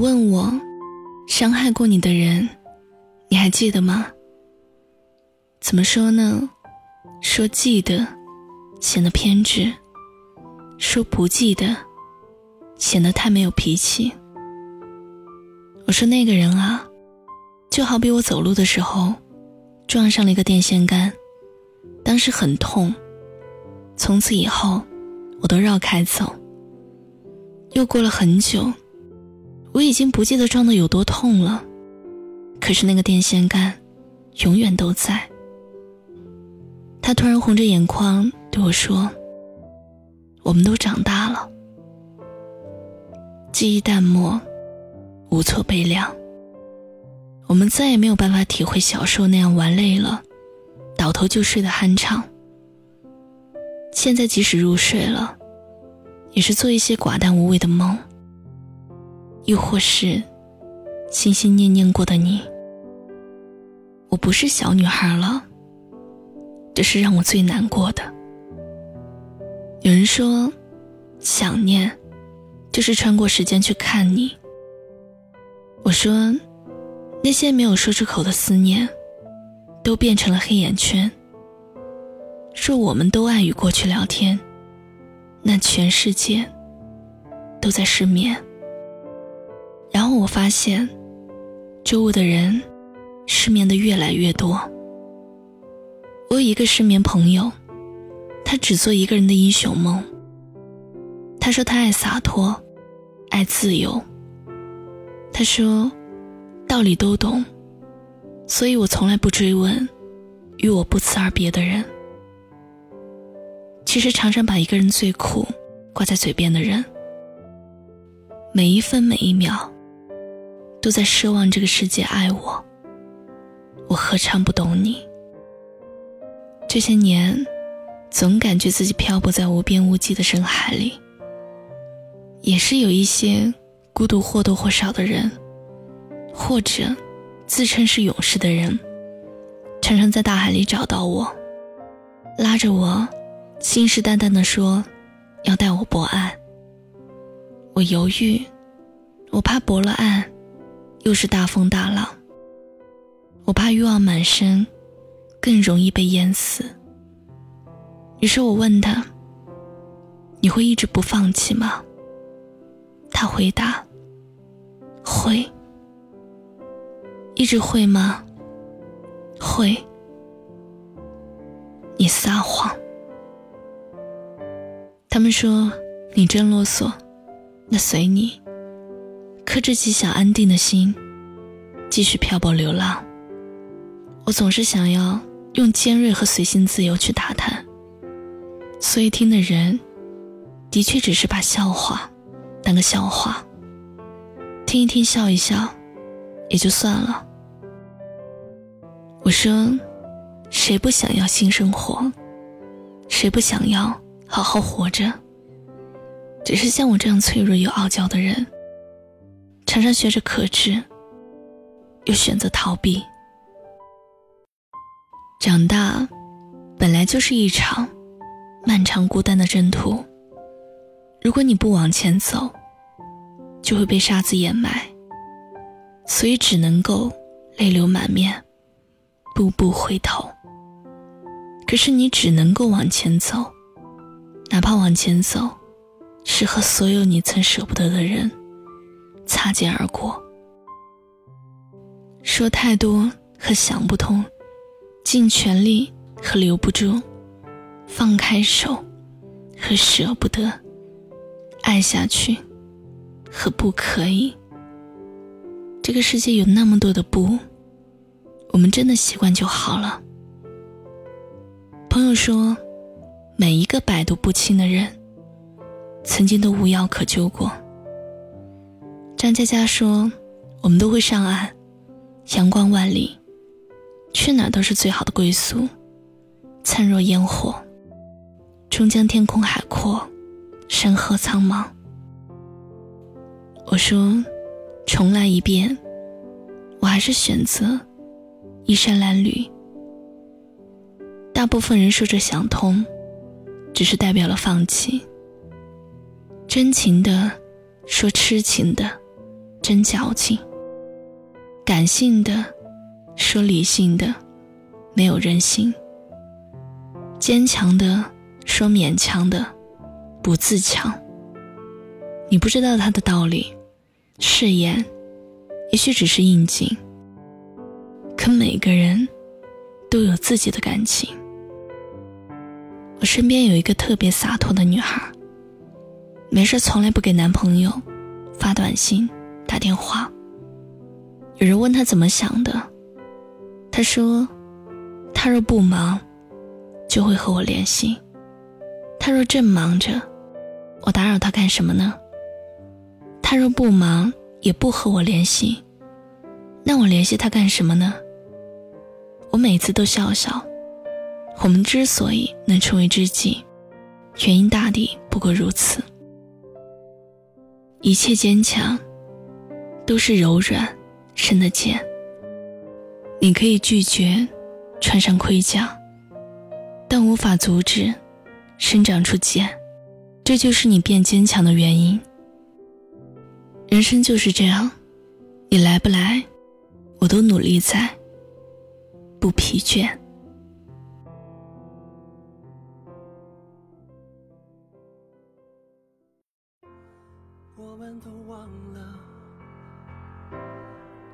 问我，伤害过你的人，你还记得吗？怎么说呢？说记得，显得偏执；说不记得，显得太没有脾气。我说那个人啊，就好比我走路的时候，撞上了一个电线杆，当时很痛。从此以后，我都绕开走。又过了很久，我已经不记得撞的有多痛了，可是那个电线杆，永远都在。他突然红着眼眶对我说：“我们都长大了，记忆淡漠，无措悲凉。我们再也没有办法体会小时候那样玩累了，倒头就睡的酣畅。”现在即使入睡了，也是做一些寡淡无味的梦，又或是心心念念过的你。我不是小女孩了，这是让我最难过的。有人说，想念就是穿过时间去看你。我说，那些没有说出口的思念，都变成了黑眼圈。若我们都爱与过去聊天，那全世界都在失眠。然后我发现，周围的人失眠的越来越多。我有一个失眠朋友，他只做一个人的英雄梦。他说他爱洒脱，爱自由。他说，道理都懂，所以我从来不追问与我不辞而别的人。其实常常把一个人最苦挂在嘴边的人，每一分每一秒，都在奢望这个世界爱我。我何尝不懂你？这些年，总感觉自己漂泊在无边无际的深海里。也是有一些孤独或多或少的人，或者自称是勇士的人，常常在大海里找到我，拉着我。信誓旦旦地说，要带我泊岸。我犹豫，我怕泊了岸，又是大风大浪。我怕欲望满身，更容易被淹死。于是我问他：“你会一直不放弃吗？”他回答：“会。”一直会吗？会。你撒谎。他们说你真啰嗦，那随你。克制起想安定的心，继续漂泊流浪。我总是想要用尖锐和随性自由去打探，所以听的人，的确只是把笑话当个笑话，听一听笑一笑，也就算了。我说，谁不想要新生活？谁不想要？好好活着，只是像我这样脆弱又傲娇的人，常常学着克制，又选择逃避。长大，本来就是一场漫长孤单的征途。如果你不往前走，就会被沙子掩埋，所以只能够泪流满面，步步回头。可是你只能够往前走。哪怕往前走，是和所有你曾舍不得的人擦肩而过。说太多和想不通，尽全力和留不住，放开手和舍不得，爱下去和不可以。这个世界有那么多的不，我们真的习惯就好了。朋友说。每一个百毒不侵的人，曾经都无药可救过。张嘉佳说：“我们都会上岸，阳光万里，去哪都是最好的归宿。灿若烟火，终将天空海阔，山河苍茫。”我说：“重来一遍，我还是选择衣衫褴褛。”大部分人说着想通。只是代表了放弃。真情的，说痴情的，真矫情。感性的说理性的，没有人性；坚强的说勉强的，不自强。你不知道他的道理，誓言也许只是应景。可每个人都有自己的感情。我身边有一个特别洒脱的女孩，没事从来不给男朋友发短信、打电话。有人问他怎么想的，他说：“他若不忙，就会和我联系；他若正忙着，我打扰他干什么呢？他若不忙，也不和我联系，那我联系他干什么呢？”我每次都笑笑。我们之所以能成为知己，原因大抵不过如此。一切坚强，都是柔软生的茧。你可以拒绝穿上盔甲，但无法阻止生长出茧。这就是你变坚强的原因。人生就是这样，你来不来，我都努力在，不疲倦。